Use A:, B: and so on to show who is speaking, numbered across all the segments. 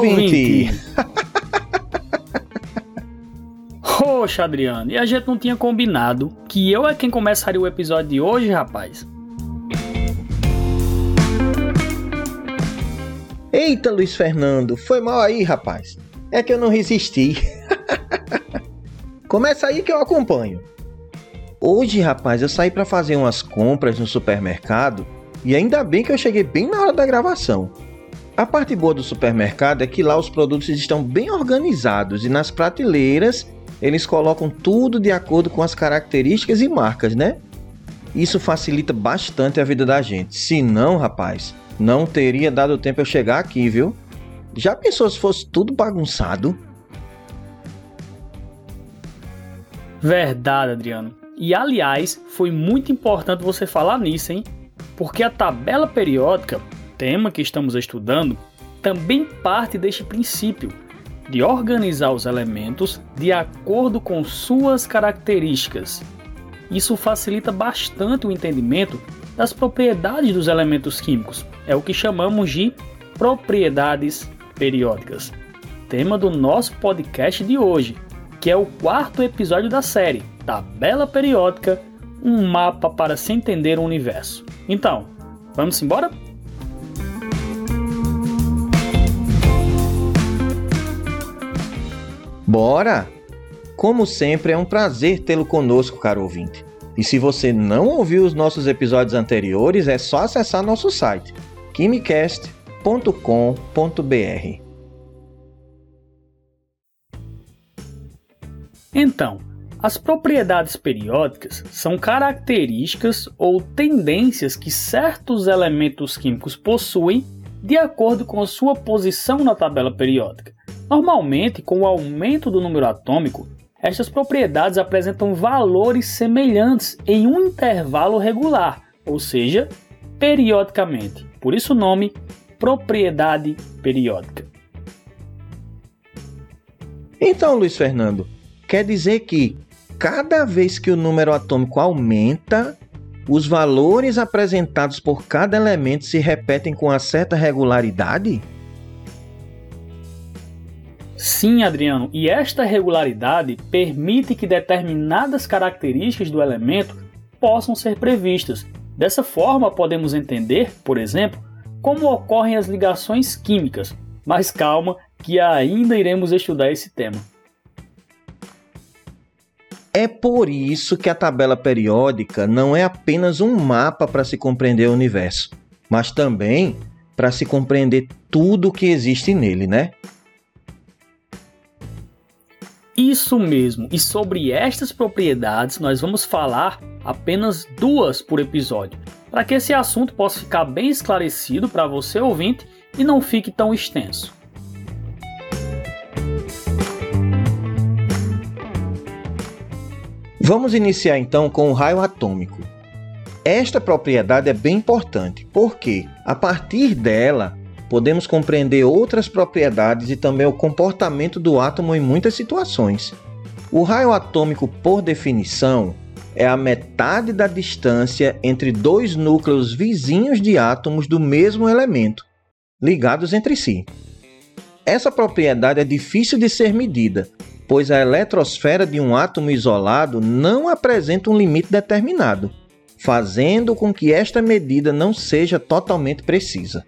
A: ouvinte!
B: Poxa, Adriano, e a gente não tinha combinado que eu é quem começaria o episódio de hoje, rapaz?
A: Eita, Luiz Fernando, foi mal aí, rapaz. É que eu não resisti. Começa aí que eu acompanho. Hoje, rapaz, eu saí para fazer umas compras no supermercado e ainda bem que eu cheguei bem na hora da gravação. A parte boa do supermercado é que lá os produtos estão bem organizados e nas prateleiras eles colocam tudo de acordo com as características e marcas, né? Isso facilita bastante a vida da gente. Se não, rapaz, não teria dado tempo eu chegar aqui, viu? Já pensou se fosse tudo bagunçado?
B: Verdade, Adriano. E aliás, foi muito importante você falar nisso, hein? Porque a tabela periódica, tema que estamos estudando, também parte deste princípio de organizar os elementos de acordo com suas características. Isso facilita bastante o entendimento das propriedades dos elementos químicos. É o que chamamos de propriedades periódicas. Tema do nosso podcast de hoje, que é o quarto episódio da série Tabela Periódica um mapa para se entender o universo. Então, vamos embora?
A: Bora! Como sempre, é um prazer tê-lo conosco, caro ouvinte. E se você não ouviu os nossos episódios anteriores, é só acessar nosso site quimicast.com.br.
B: Então, as propriedades periódicas são características ou tendências que certos elementos químicos possuem de acordo com sua posição na tabela periódica. Normalmente, com o aumento do número atômico, estas propriedades apresentam valores semelhantes em um intervalo regular, ou seja, periodicamente. Por isso o nome propriedade periódica.
A: Então, Luiz Fernando, quer dizer que cada vez que o número atômico aumenta, os valores apresentados por cada elemento se repetem com uma certa regularidade?
B: Sim, Adriano, e esta regularidade permite que determinadas características do elemento possam ser previstas. Dessa forma, podemos entender, por exemplo, como ocorrem as ligações químicas. Mas calma, que ainda iremos estudar esse tema.
A: É por isso que a tabela periódica não é apenas um mapa para se compreender o universo, mas também para se compreender tudo o que existe nele, né?
B: Isso mesmo, e sobre estas propriedades nós vamos falar apenas duas por episódio, para que esse assunto possa ficar bem esclarecido para você ouvinte e não fique tão extenso.
A: Vamos iniciar então com o raio atômico. Esta propriedade é bem importante, porque a partir dela podemos compreender outras propriedades e também o comportamento do átomo em muitas situações. O raio atômico, por definição, é a metade da distância entre dois núcleos vizinhos de átomos do mesmo elemento, ligados entre si. Essa propriedade é difícil de ser medida, pois a eletrosfera de um átomo isolado não apresenta um limite determinado, fazendo com que esta medida não seja totalmente precisa.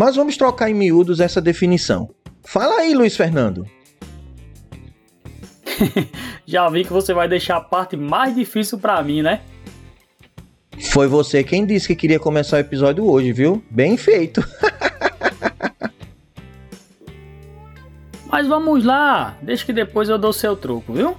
A: Mas vamos trocar em miúdos essa definição. Fala aí, Luiz Fernando.
B: Já vi que você vai deixar a parte mais difícil para mim, né?
A: Foi você quem disse que queria começar o episódio hoje, viu? Bem feito.
B: Mas vamos lá, deixa que depois eu dou seu troco, viu?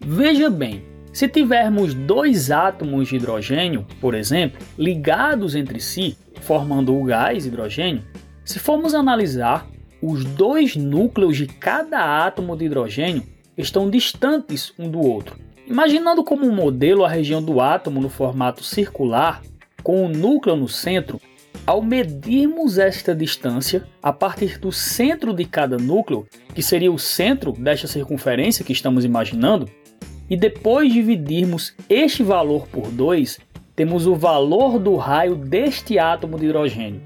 B: Veja bem, se tivermos dois átomos de hidrogênio, por exemplo, ligados entre si, formando o gás hidrogênio, se formos analisar, os dois núcleos de cada átomo de hidrogênio estão distantes um do outro. Imaginando como um modelo a região do átomo no formato circular, com o núcleo no centro, ao medirmos esta distância a partir do centro de cada núcleo, que seria o centro desta circunferência que estamos imaginando, e depois dividirmos este valor por 2, temos o valor do raio deste átomo de hidrogênio.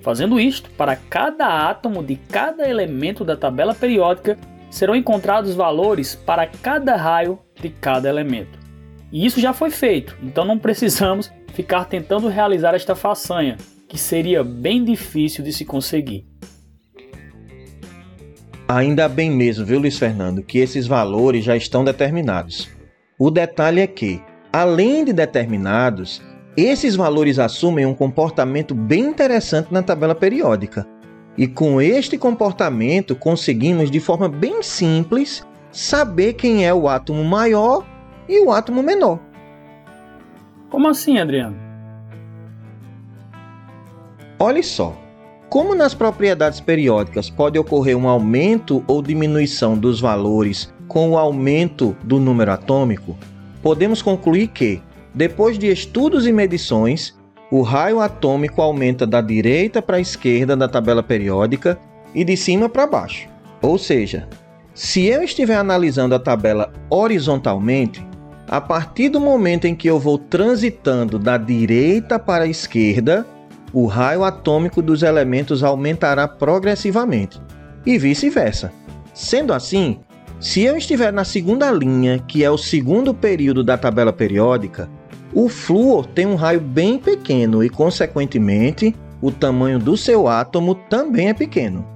B: Fazendo isto, para cada átomo de cada elemento da tabela periódica serão encontrados valores para cada raio de cada elemento. E isso já foi feito, então não precisamos ficar tentando realizar esta façanha, que seria bem difícil de se conseguir.
A: Ainda bem mesmo, viu, Luiz Fernando, que esses valores já estão determinados. O detalhe é que, além de determinados, esses valores assumem um comportamento bem interessante na tabela periódica. E com este comportamento conseguimos de forma bem simples saber quem é o átomo maior e o átomo menor.
B: Como assim, Adriano?
A: Olhe só. Como nas propriedades periódicas pode ocorrer um aumento ou diminuição dos valores com o aumento do número atômico, podemos concluir que, depois de estudos e medições, o raio atômico aumenta da direita para a esquerda da tabela periódica e de cima para baixo. Ou seja, se eu estiver analisando a tabela horizontalmente, a partir do momento em que eu vou transitando da direita para a esquerda, o raio atômico dos elementos aumentará progressivamente, e vice-versa. Sendo assim, se eu estiver na segunda linha, que é o segundo período da tabela periódica, o flúor tem um raio bem pequeno e, consequentemente, o tamanho do seu átomo também é pequeno.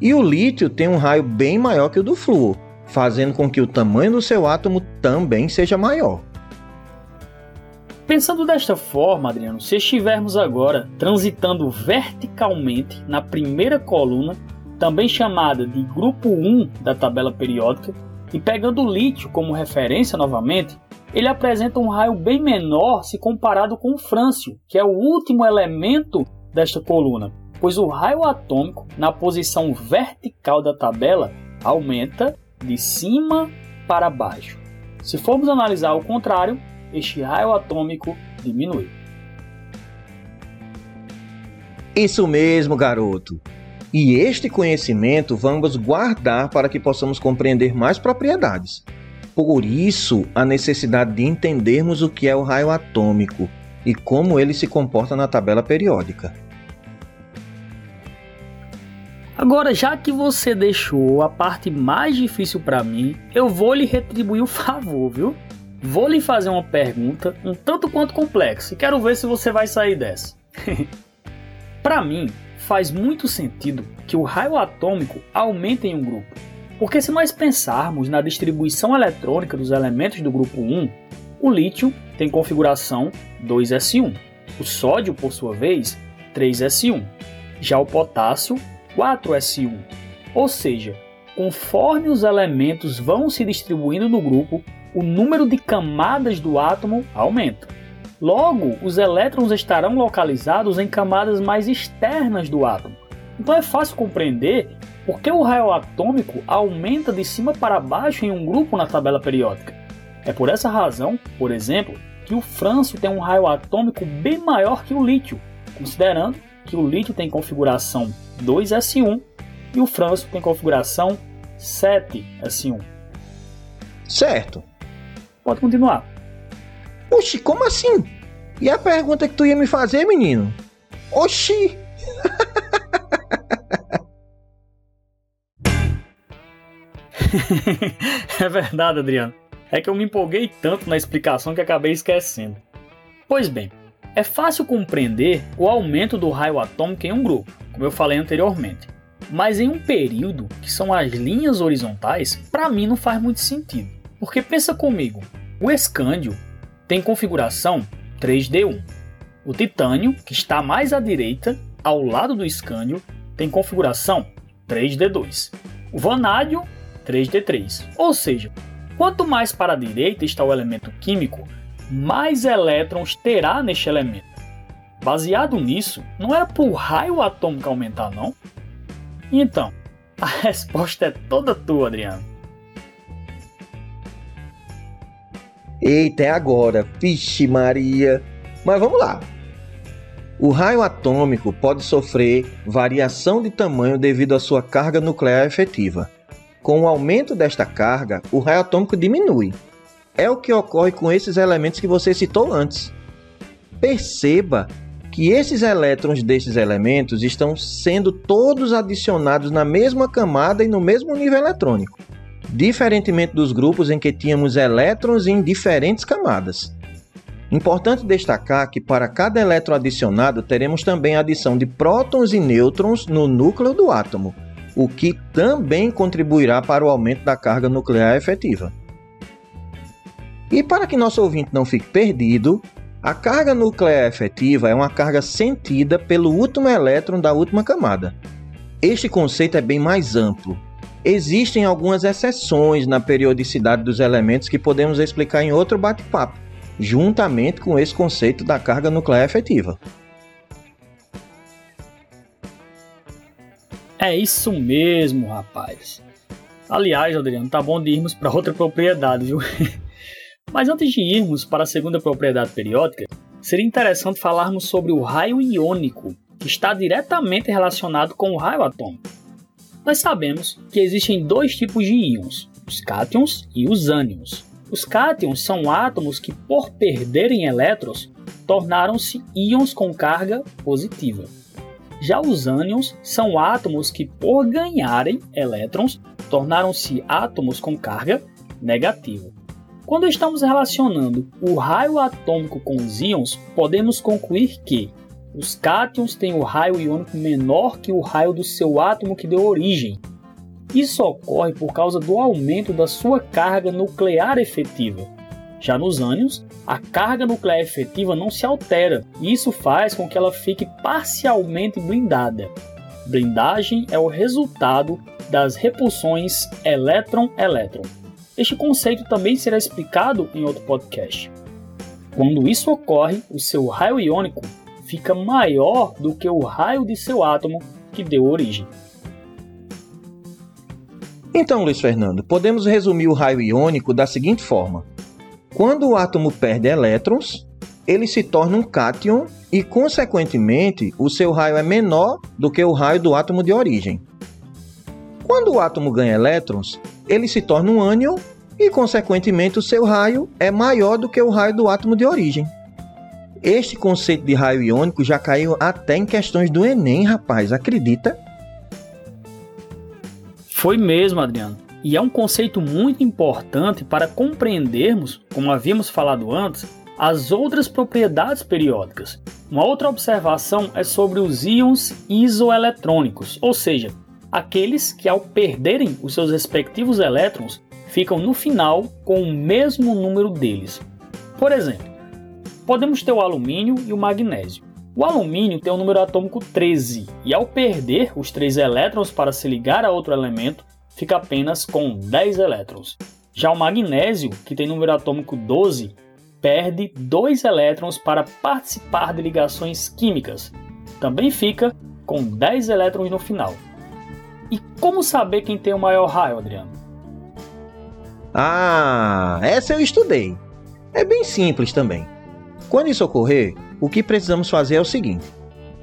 A: E o lítio tem um raio bem maior que o do flúor, fazendo com que o tamanho do seu átomo também seja maior.
B: Pensando desta forma, Adriano, se estivermos agora transitando verticalmente na primeira coluna, também chamada de grupo 1 da tabela periódica, e pegando o lítio como referência novamente, ele apresenta um raio bem menor se comparado com o frâncio, que é o último elemento desta coluna, pois o raio atômico na posição vertical da tabela aumenta de cima para baixo. Se formos analisar o contrário, este raio atômico diminui.
A: Isso mesmo, garoto. E este conhecimento vamos guardar para que possamos compreender mais propriedades. Por isso, a necessidade de entendermos o que é o raio atômico e como ele se comporta na tabela periódica.
B: Agora, já que você deixou a parte mais difícil para mim, eu vou lhe retribuir o favor, viu? Vou lhe fazer uma pergunta um tanto quanto complexa e quero ver se você vai sair dessa. Para mim, faz muito sentido que o raio atômico aumente em um grupo, porque se nós pensarmos na distribuição eletrônica dos elementos do grupo 1, o lítio tem configuração 2s1, o sódio, por sua vez, 3s1, já o potássio, 4s1. Ou seja, conforme os elementos vão se distribuindo no grupo, o número de camadas do átomo aumenta. Logo, os elétrons estarão localizados em camadas mais externas do átomo. Então é fácil compreender por que o raio atômico aumenta de cima para baixo em um grupo na tabela periódica. É por essa razão, por exemplo, que o frâncio tem um raio atômico bem maior que o lítio, considerando que o lítio tem configuração 2s1 e o frâncio tem configuração 7s1.
A: Certo.
B: Pode continuar.
A: Oxi, como assim? E a pergunta que tu ia me fazer, menino? Oxi!
B: é verdade, Adriano. É que eu me empolguei tanto na explicação que acabei esquecendo. Pois bem, é fácil compreender o aumento do raio atômico em um grupo, como eu falei anteriormente. Mas em um período, que são as linhas horizontais, para mim não faz muito sentido. Porque pensa comigo, o escândio tem configuração 3D1. O titânio, que está mais à direita, ao lado do escândio, tem configuração 3D2. O vanádio 3D3. Ou seja, quanto mais para a direita está o elemento químico, mais elétrons terá neste elemento. Baseado nisso, não era o raio atômico aumentar, não? Então, a resposta é toda tua, Adriano.
A: Eita, é agora. Vixe Maria. Mas vamos lá. O raio atômico pode sofrer variação de tamanho devido à sua carga nuclear efetiva. Com o aumento desta carga, o raio atômico diminui. É o que ocorre com esses elementos que você citou antes. Perceba que esses elétrons desses elementos estão sendo todos adicionados na mesma camada e no mesmo nível eletrônico, diferentemente dos grupos em que tínhamos elétrons em diferentes camadas. Importante destacar que para cada elétron adicionado teremos também a adição de prótons e nêutrons no núcleo do átomo, o que também contribuirá para o aumento da carga nuclear efetiva. E para que nosso ouvinte não fique perdido, a carga nuclear efetiva é uma carga sentida pelo último elétron da última camada. Este conceito é bem mais amplo. Existem algumas exceções na periodicidade dos elementos que podemos explicar em outro bate-papo, juntamente com esse conceito da carga nuclear efetiva.
B: É isso mesmo, rapaz. Aliás, Adriano, tá bom de irmos para outra propriedade, viu? Mas antes de irmos para a segunda propriedade periódica, seria interessante falarmos sobre o raio iônico, que está diretamente relacionado com o raio atômico. Nós sabemos que existem dois tipos de íons, os cátions e os ânions. Os cátions são átomos que, por perderem elétrons, tornaram-se íons com carga positiva. Já os ânions são átomos que, por ganharem elétrons, tornaram-se átomos com carga negativa. Quando estamos relacionando o raio atômico com os íons, podemos concluir que os cátions têm o raio iônico menor que o raio do seu átomo que deu origem. Isso ocorre por causa do aumento da sua carga nuclear efetiva. Já nos ânions, a carga nuclear efetiva não se altera, e isso faz com que ela fique parcialmente blindada. Blindagem é o resultado das repulsões elétron-elétron. Este conceito também será explicado em outro podcast. Quando isso ocorre, o seu raio iônico fica maior do que o raio de seu átomo que deu origem.
A: Então, Luiz Fernando, podemos resumir o raio iônico da seguinte forma: quando o átomo perde elétrons, ele se torna um cátion e, consequentemente, o seu raio é menor do que o raio do átomo de origem. Quando o átomo ganha elétrons, ele se torna um ânion e, consequentemente, o seu raio é maior do que o raio do átomo de origem. Este conceito de raio iônico já caiu até em questões do Enem, rapaz, acredita?
B: Foi mesmo, Adriano. E é um conceito muito importante para compreendermos, como havíamos falado antes, as outras propriedades periódicas. Uma outra observação é sobre os íons isoeletrônicos, ou seja, aqueles que, ao perderem os seus respectivos elétrons, ficam no final com o mesmo número deles. Por exemplo, podemos ter o alumínio e o magnésio. O alumínio tem o número atômico 13 e, ao perder os três elétrons para se ligar a outro elemento, fica apenas com 10 elétrons. Já o magnésio, que tem número atômico 12, perde 2 elétrons para participar de ligações químicas. Também fica com 10 elétrons no final. E como saber quem tem o maior raio, Adriano?
A: Ah, essa eu estudei. É bem simples também. Quando isso ocorrer, o que precisamos fazer é o seguinte: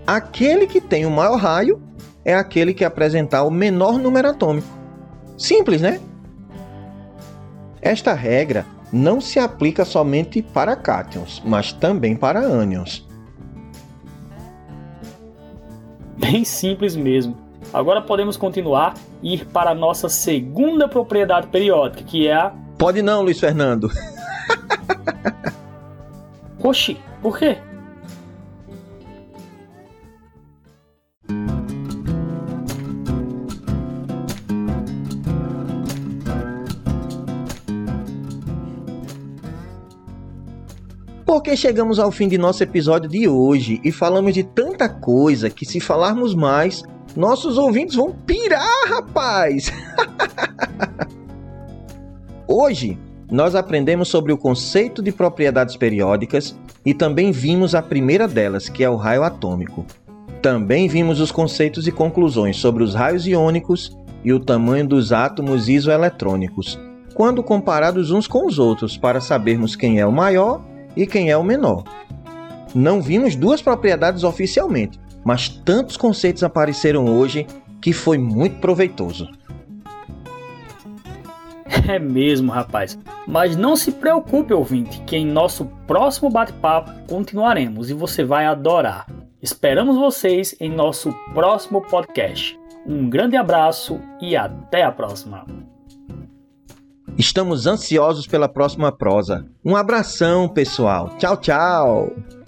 A: aquele que tem o maior raio é aquele que apresentar o menor número atômico. Simples, né? Esta regra não se aplica somente para cátions, mas também para ânions.
B: Bem simples mesmo. Agora podemos continuar e ir para a nossa segunda propriedade periódica, que é a.
A: Pode não, Luiz Fernando.
B: Oxi, por quê?
A: Porque chegamos ao fim de nosso episódio de hoje e falamos de tanta coisa que, se falarmos mais, nossos ouvintes vão pirar, rapaz! Hoje, nós aprendemos sobre o conceito de propriedades periódicas e também vimos a primeira delas, que é o raio atômico. Também vimos os conceitos e conclusões sobre os raios iônicos e o tamanho dos átomos isoeletrônicos, quando comparados uns com os outros, para sabermos quem é o maior e quem é o menor. Não vimos duas propriedades oficialmente, mas tantos conceitos apareceram hoje que foi muito proveitoso.
B: É mesmo, rapaz. Mas não se preocupe, ouvinte, que em nosso próximo bate-papo continuaremos e você vai adorar. Esperamos vocês em nosso próximo podcast. Um grande abraço e até a próxima.
A: Estamos ansiosos pela próxima prosa. Um abração, pessoal. Tchau, tchau.